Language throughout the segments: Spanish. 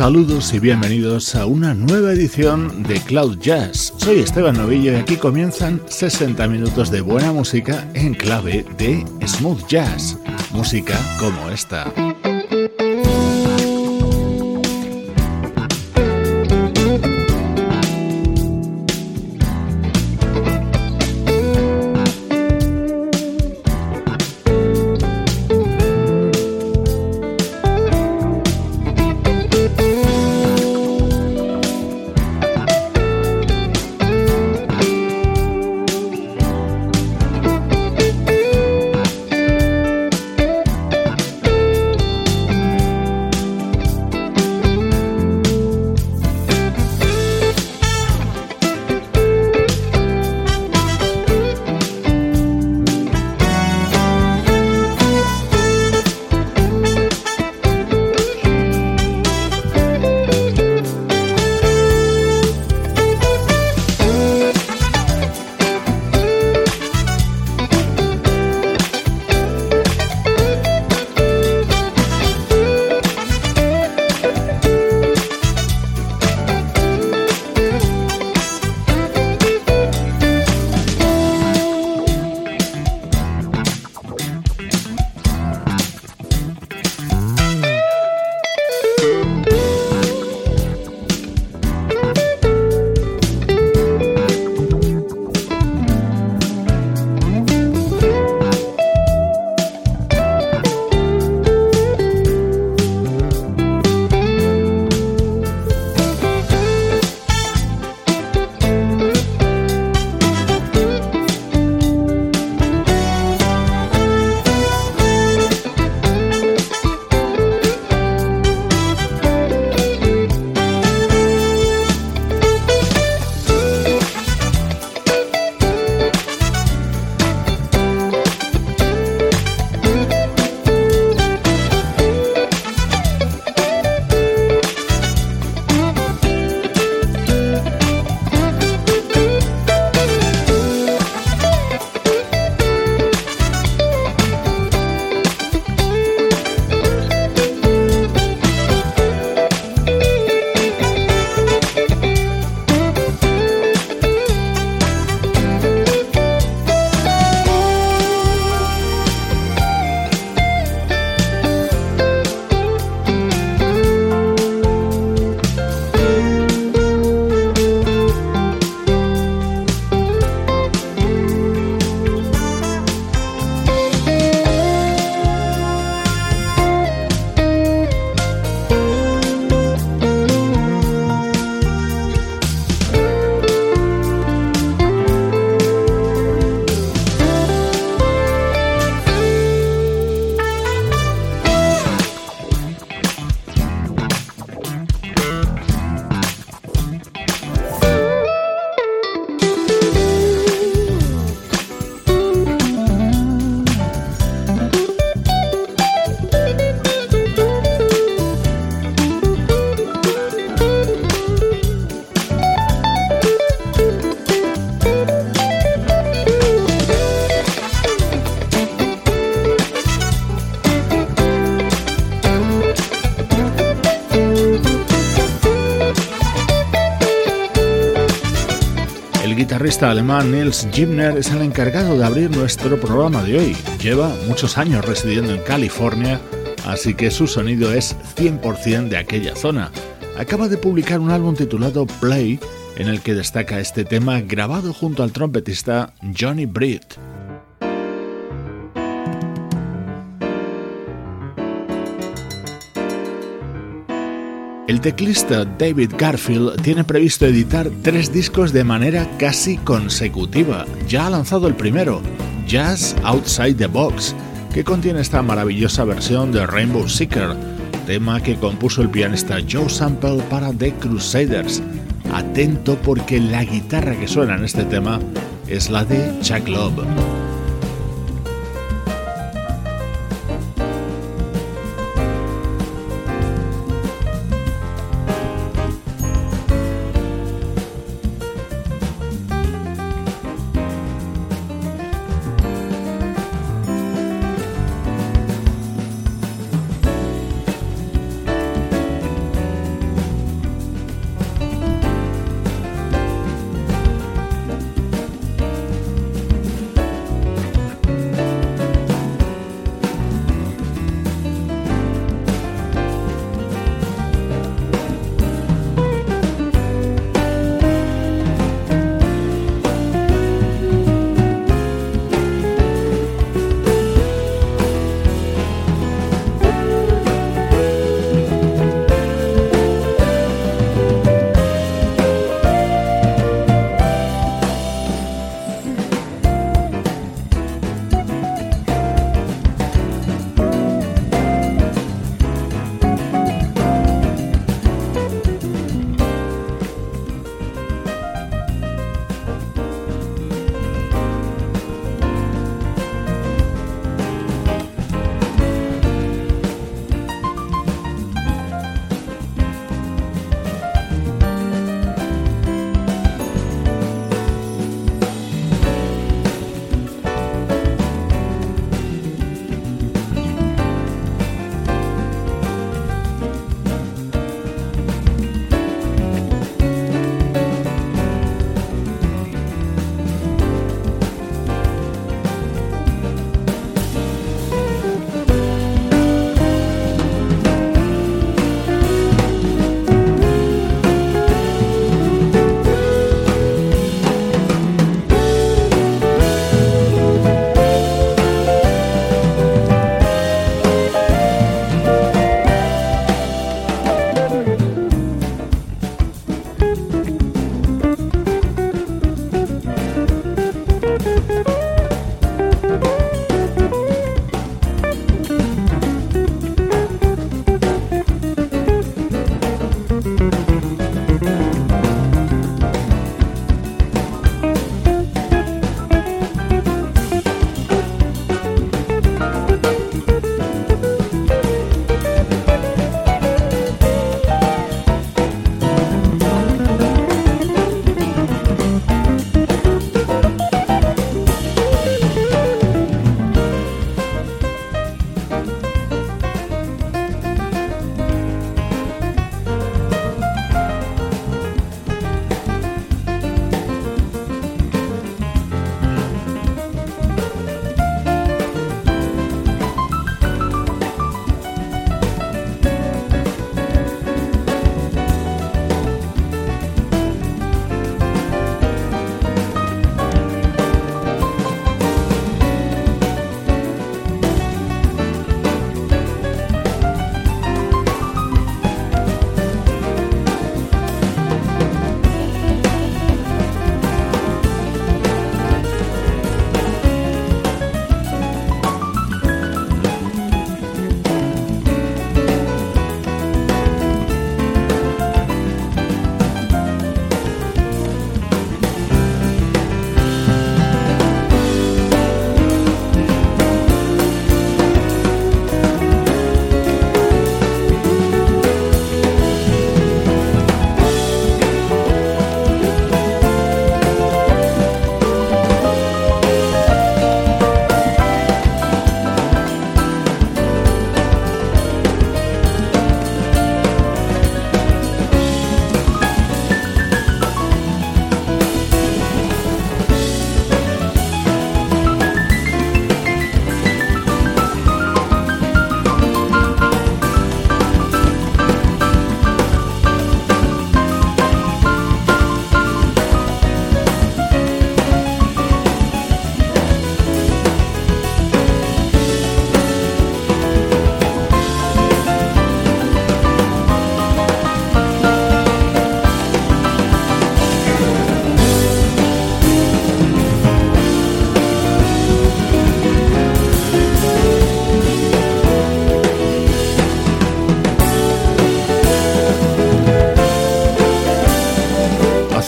Saludos y bienvenidos a una nueva edición de Cloud Jazz. Soy Esteban Novillo y aquí comienzan 60 minutos de buena música en clave de smooth jazz. Música como esta. Alemán Nils Gimner es el encargado de abrir nuestro programa de hoy. Lleva muchos años residiendo en California, así que su sonido es 100% de aquella zona. Acaba de publicar un álbum titulado Play, en el que destaca este tema grabado junto al trompetista Johnny Britt. El teclista David Garfield tiene previsto editar tres discos de manera casi consecutiva. Ya ha lanzado el primero, Jazz Outside the Box, que contiene esta maravillosa versión de Rainbow Seeker, tema que compuso el pianista Joe Sample para The Crusaders. Atento porque la guitarra que suena en este tema es la de Chuck Love.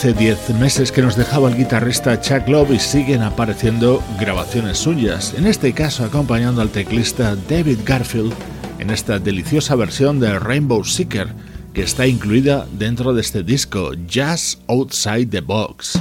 Hace 10 meses que nos dejaba el guitarrista Chuck Love y siguen apareciendo grabaciones suyas, en este caso acompañando al teclista David Garfield en esta deliciosa versión de Rainbow Seeker que está incluida dentro de este disco Jazz Outside the Box.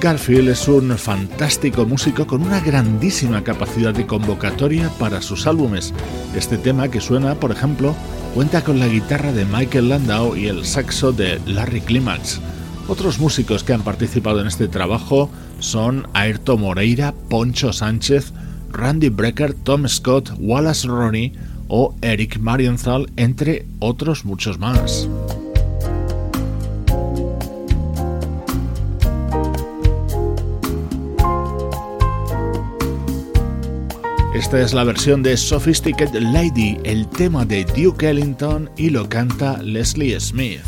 Garfield es un fantástico músico con una grandísima capacidad de convocatoria para sus álbumes. Este tema que suena, por ejemplo, cuenta con la guitarra de Michael Landau y el saxo de Larry Climax. Otros músicos que han participado en este trabajo son Ayrton Moreira, Poncho Sánchez, Randy Brecker, Tom Scott, Wallace Ronnie o Eric Marienthal, entre otros muchos más. Esta es la versión de Sophisticated Lady, el tema de Duke Ellington y lo canta Leslie Smith.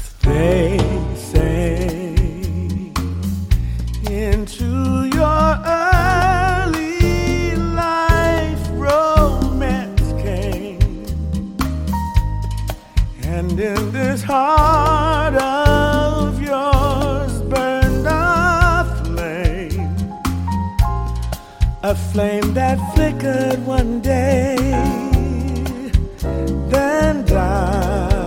A flame that flickered one day, then died.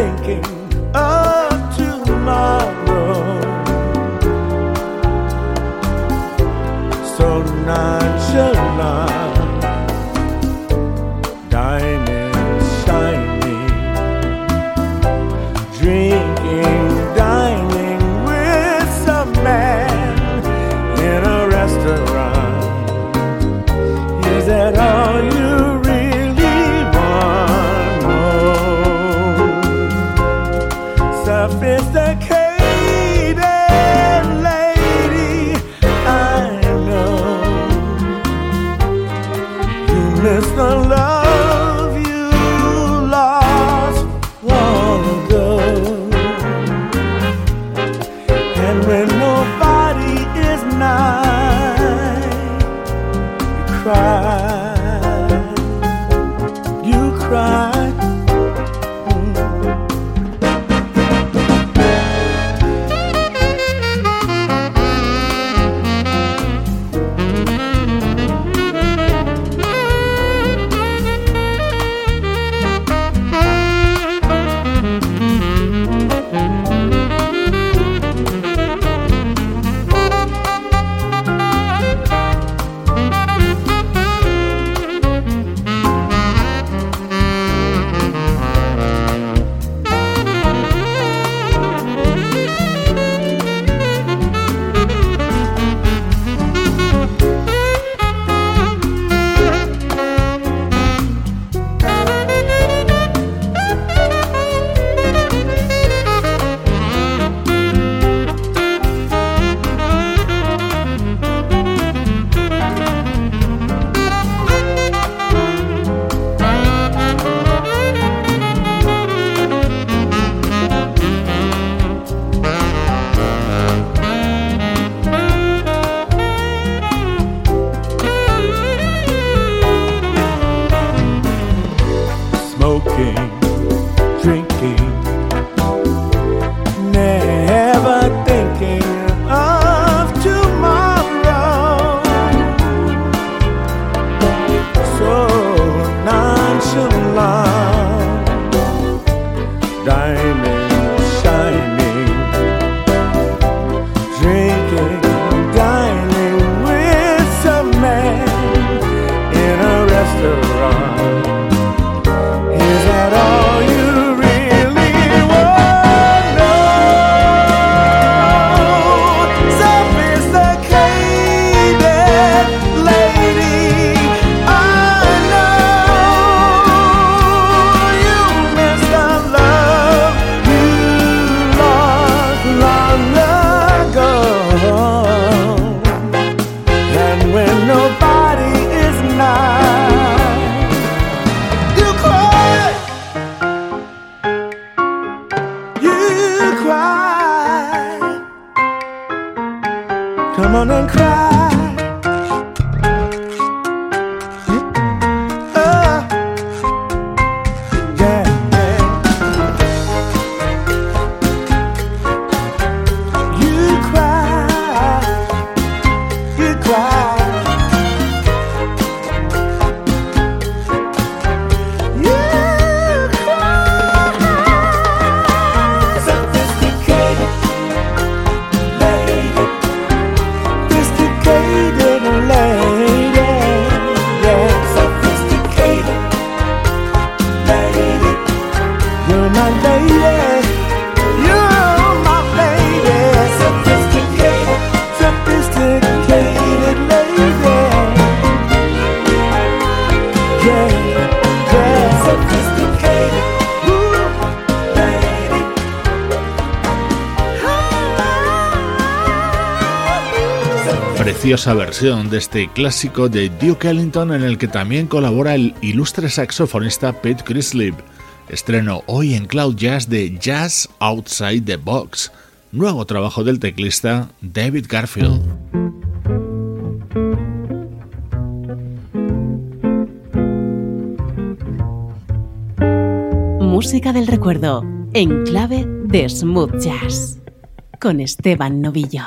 thinking of tomorrow. So now. Preciosa versión de este clásico de Duke Ellington en el que también colabora el ilustre saxofonista Pete Crislip. Estreno hoy en Cloud Jazz de Jazz Outside the Box, nuevo trabajo del teclista David Garfield. Música del recuerdo en clave de smooth jazz con Esteban Novillo.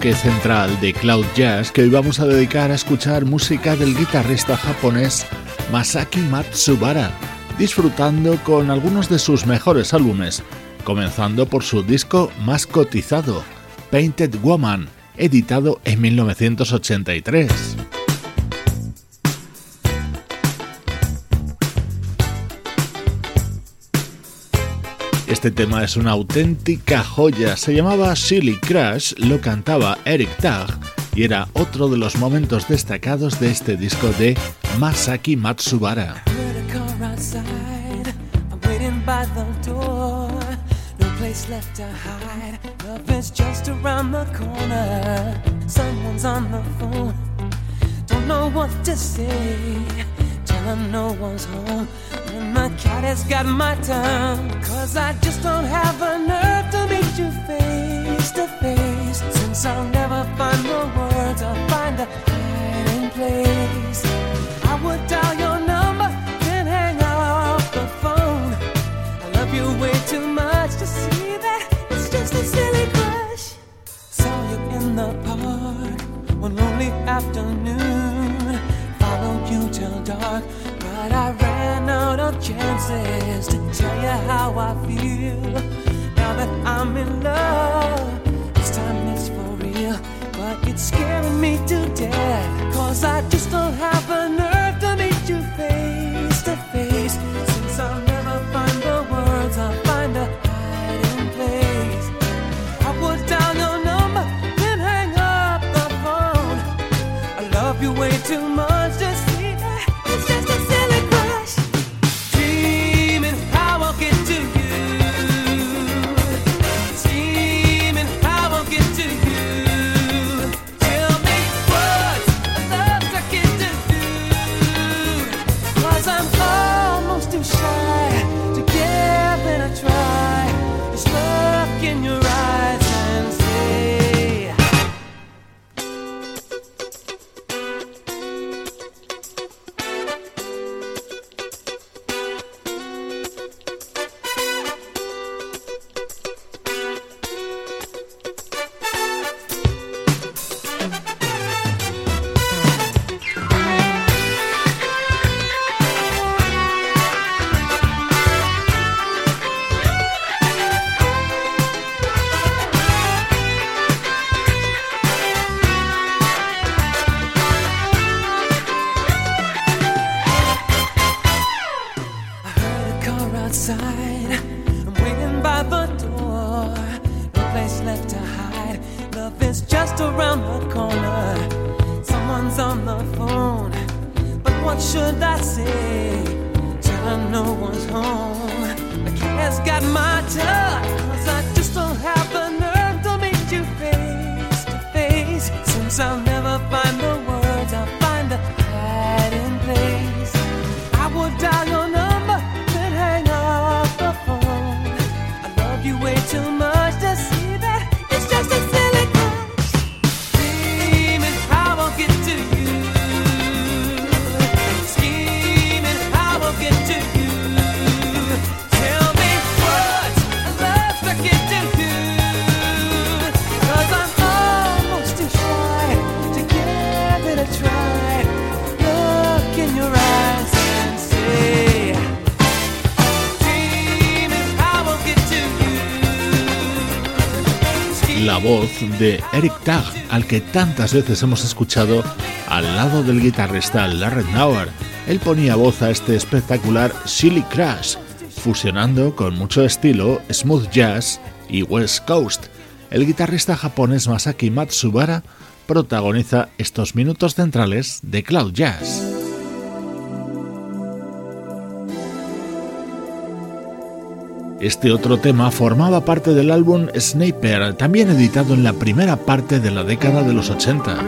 Central de Cloud Jazz que hoy vamos a dedicar a escuchar música del guitarrista japonés Masaki Matsubara, disfrutando con algunos de sus mejores álbumes, comenzando por su disco más cotizado, Painted Woman, editado en 1983. Este tema es una auténtica joya, se llamaba Silly Crash, lo cantaba Eric Tag y era otro de los momentos destacados de este disco de Masaki Matsubara. My cat has got my tongue. Cause I just don't have the nerve to meet you face to face. Since I'll never find the words, I'll find a hiding place. I would dial your number, then hang up the phone. I love you way too much to see that it's just a silly crush. Saw you in the park one lonely afternoon. Followed you till dark, I ran out of chances to tell you how I feel. Now that I'm in love, this time it's for real. But it's scaring me to death, cause I just don't have the nerve to meet you face to face. De Eric Tag, al que tantas veces hemos escuchado al lado del guitarrista Larry Nauer. Él ponía voz a este espectacular Silly Crash, fusionando con mucho estilo smooth jazz y West Coast. El guitarrista japonés Masaki Matsubara protagoniza estos minutos centrales de Cloud Jazz. Este otro tema formaba parte del álbum Sniper, también editado en la primera parte de la década de los 80.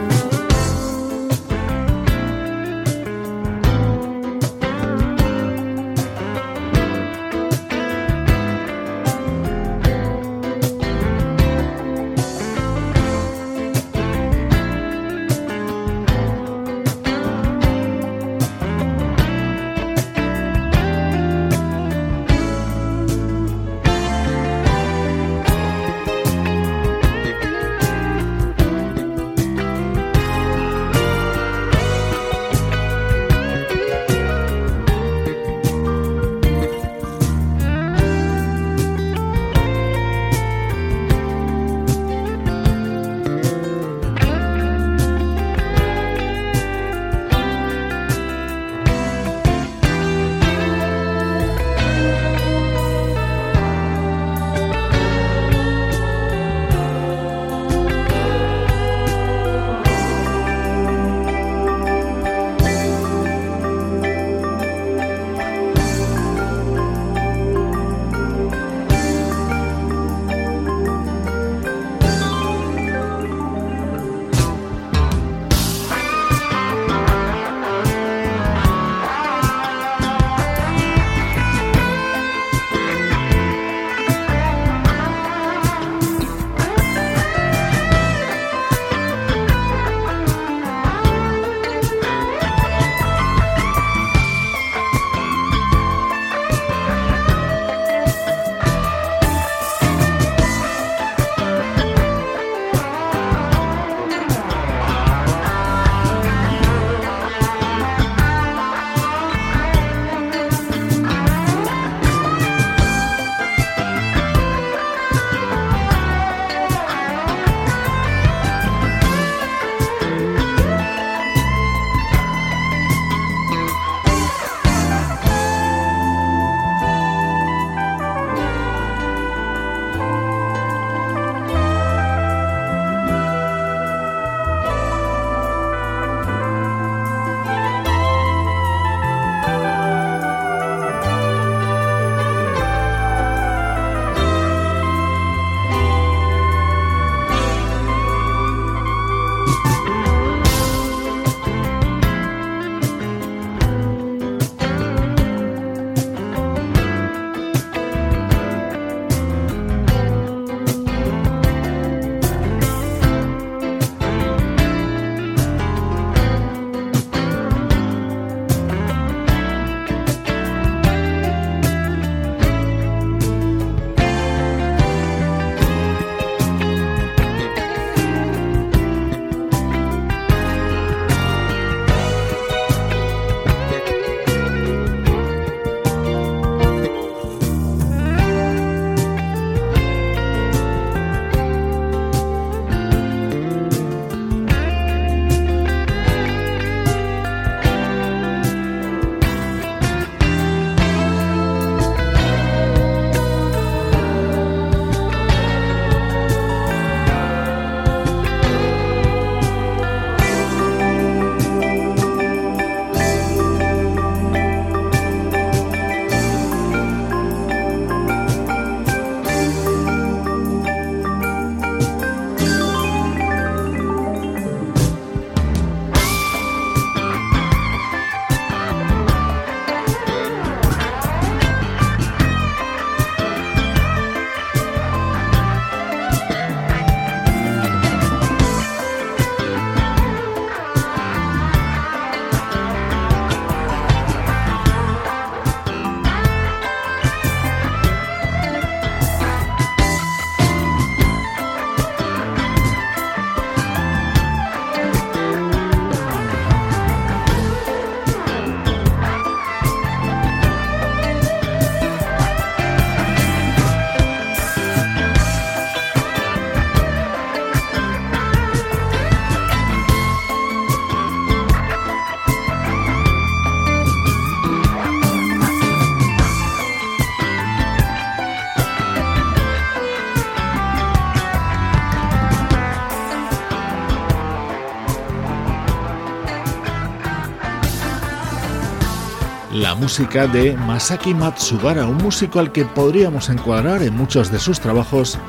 La música de Masaki Matsubara, un músico al que podríamos encuadrar en muchos de sus trabajos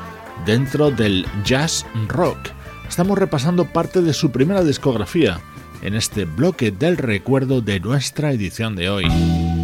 dentro del jazz rock. Estamos repasando parte de su primera discografía en este bloque del recuerdo de nuestra edición de hoy.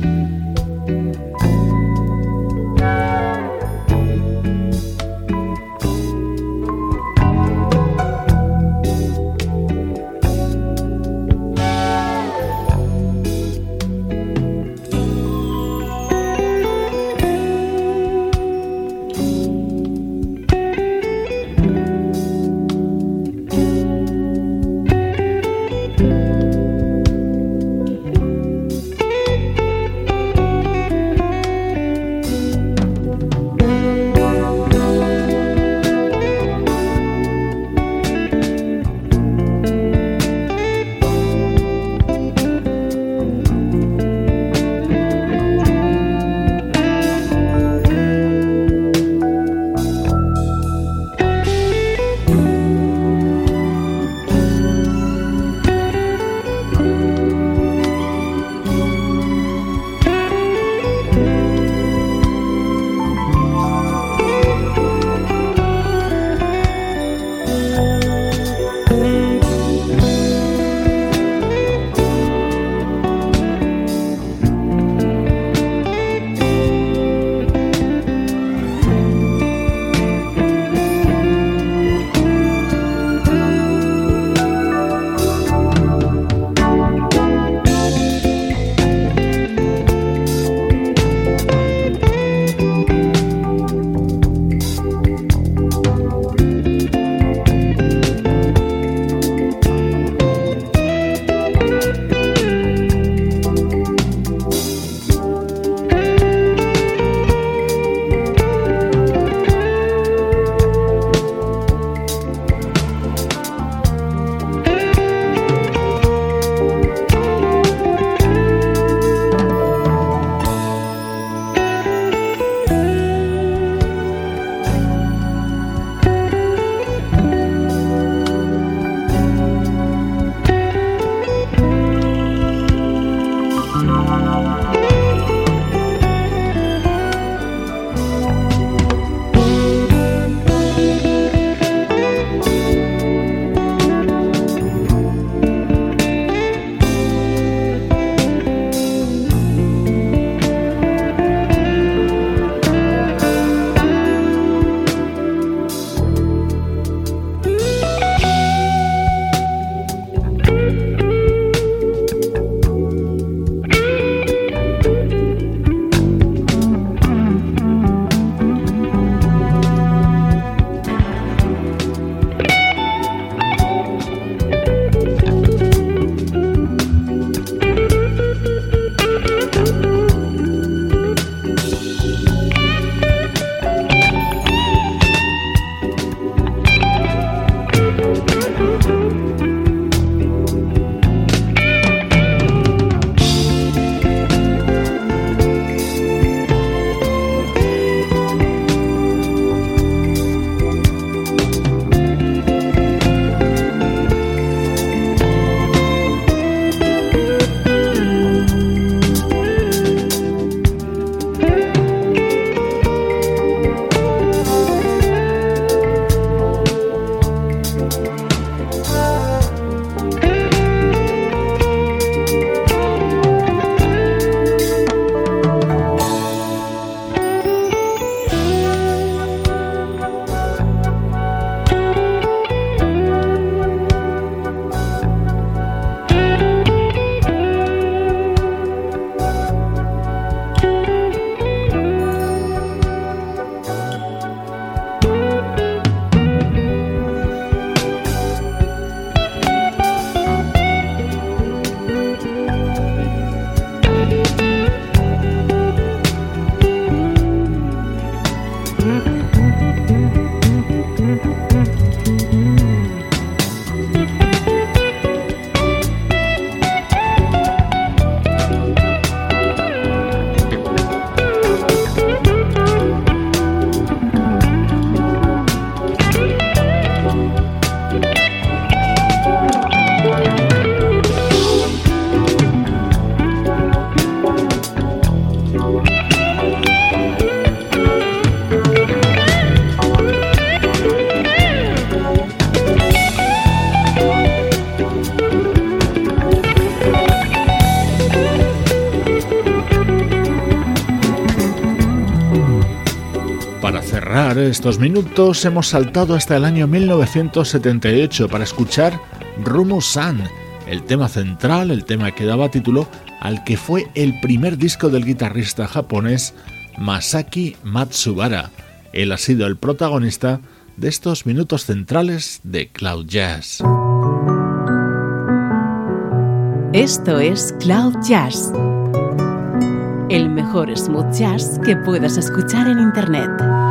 Estos minutos hemos saltado hasta el año 1978 para escuchar Rumu San, el tema central, el tema que daba título al que fue el primer disco del guitarrista japonés Masaki Matsubara. Él ha sido el protagonista de estos minutos centrales de Cloud Jazz. Esto es Cloud Jazz, el mejor smooth jazz que puedas escuchar en Internet.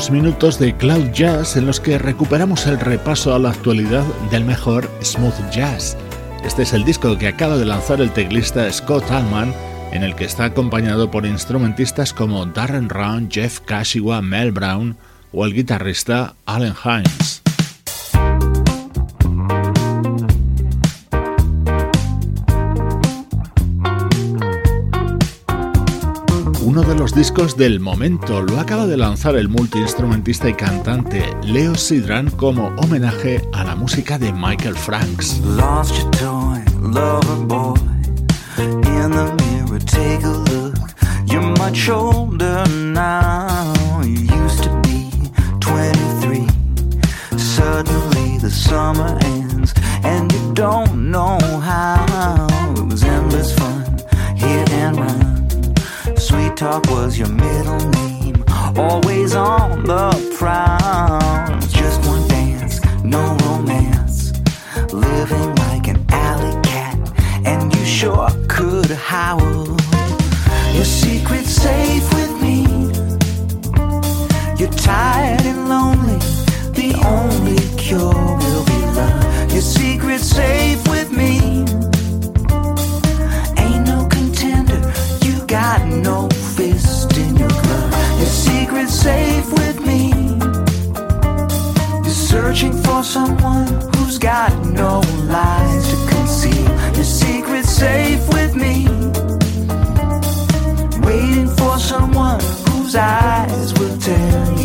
Últimos minutos de Cloud Jazz en los que recuperamos el repaso a la actualidad del mejor smooth jazz. Este es el disco que acaba de lanzar el teclista Scott Allman en el que está acompañado por instrumentistas como Darren Round, Jeff Kashiwa, Mel Brown o el guitarrista Allen Hines. Discos del momento. Lo acaba de lanzar el multiinstrumentista y cantante Leo Sidran como homenaje a la música de Michael Franks. Your middle someone who's got no lies to conceal. Your secret's safe with me. Waiting for someone whose eyes will tell you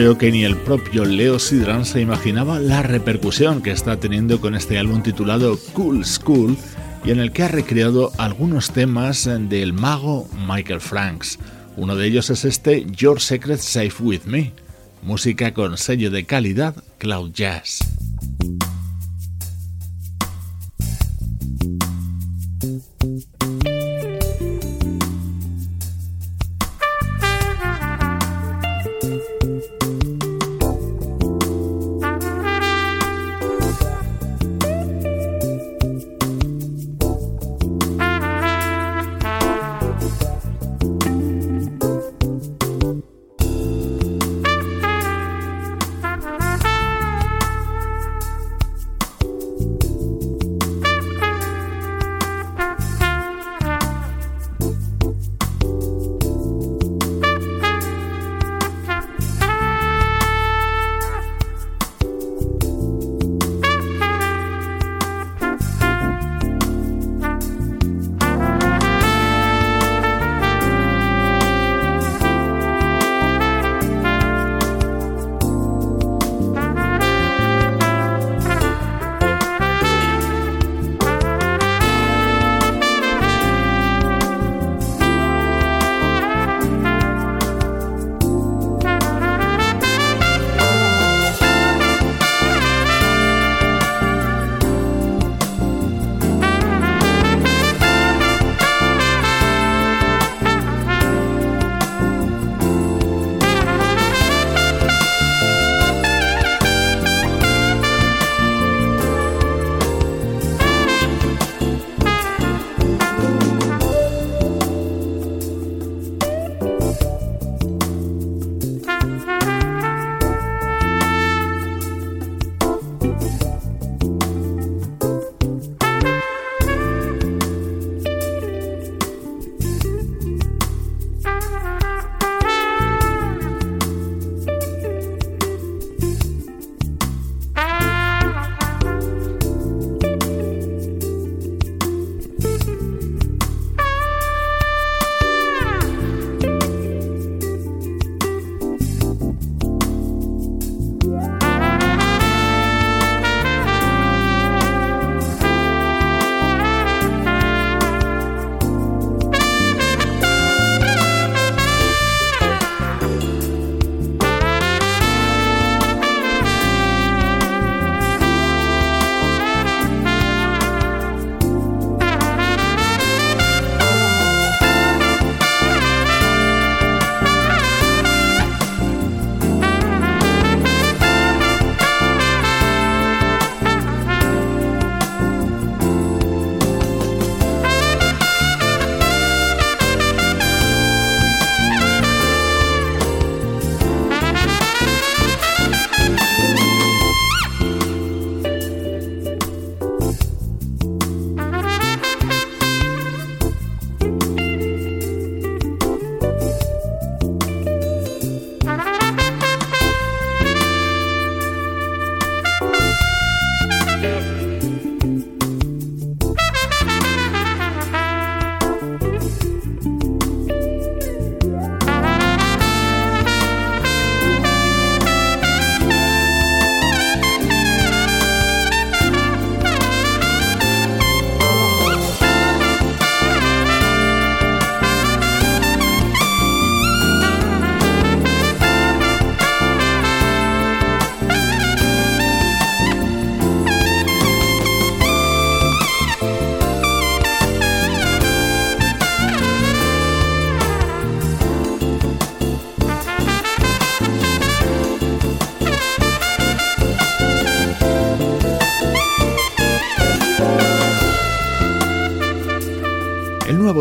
creo que ni el propio Leo Sidran se imaginaba la repercusión que está teniendo con este álbum titulado Cool School y en el que ha recreado algunos temas del mago Michael Franks. Uno de ellos es este Your Secret Safe With Me, música con sello de calidad Cloud Jazz.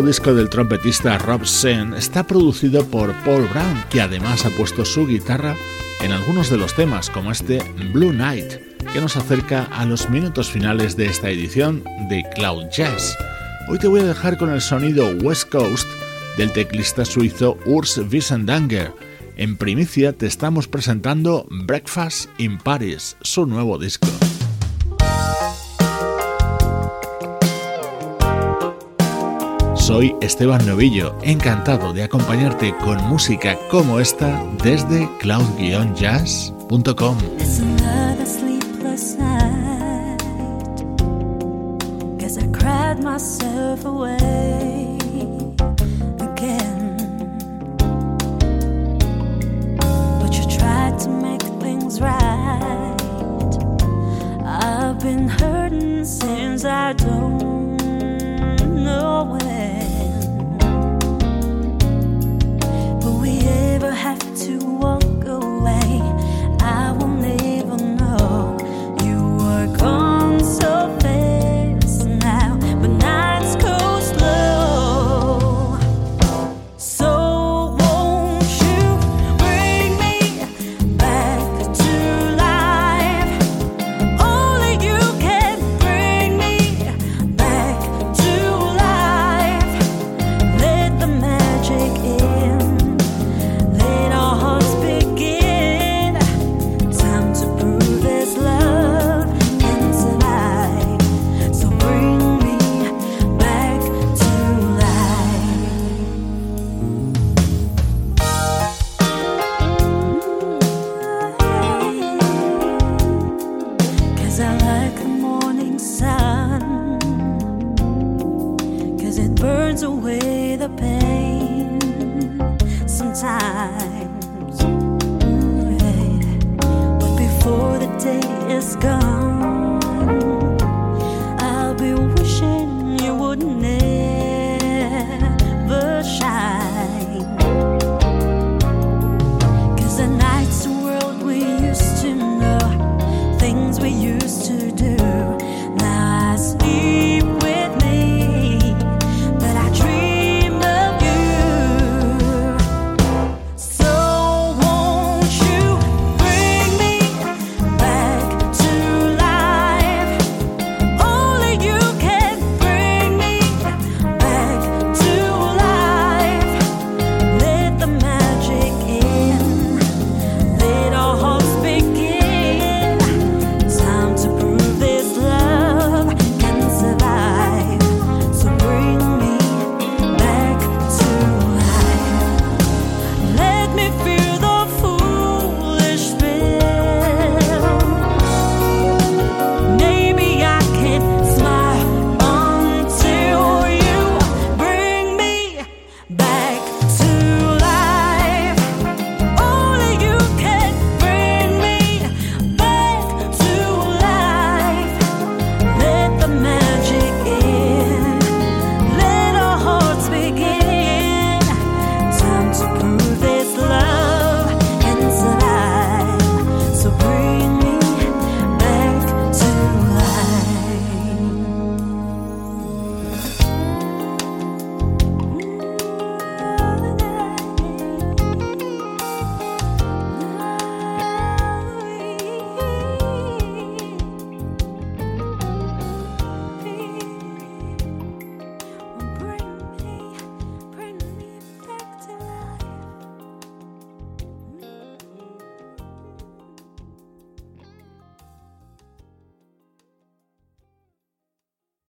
Disco del trompetista Rob Sen está producido por Paul Brown, que además ha puesto su guitarra en algunos de los temas, como este Blue Night, que nos acerca a los minutos finales de esta edición de Cloud Jazz. Hoy te voy a dejar con el sonido West Coast del teclista suizo Urs Wiesendanger. En primicia te estamos presentando Breakfast in Paris, su nuevo disco. Soy Esteban Novillo, encantado de acompañarte con música como esta desde cloud-jazz.com. I've been hurting since I don't we used to do.